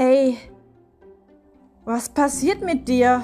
Hey, was passiert mit dir?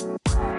Bye.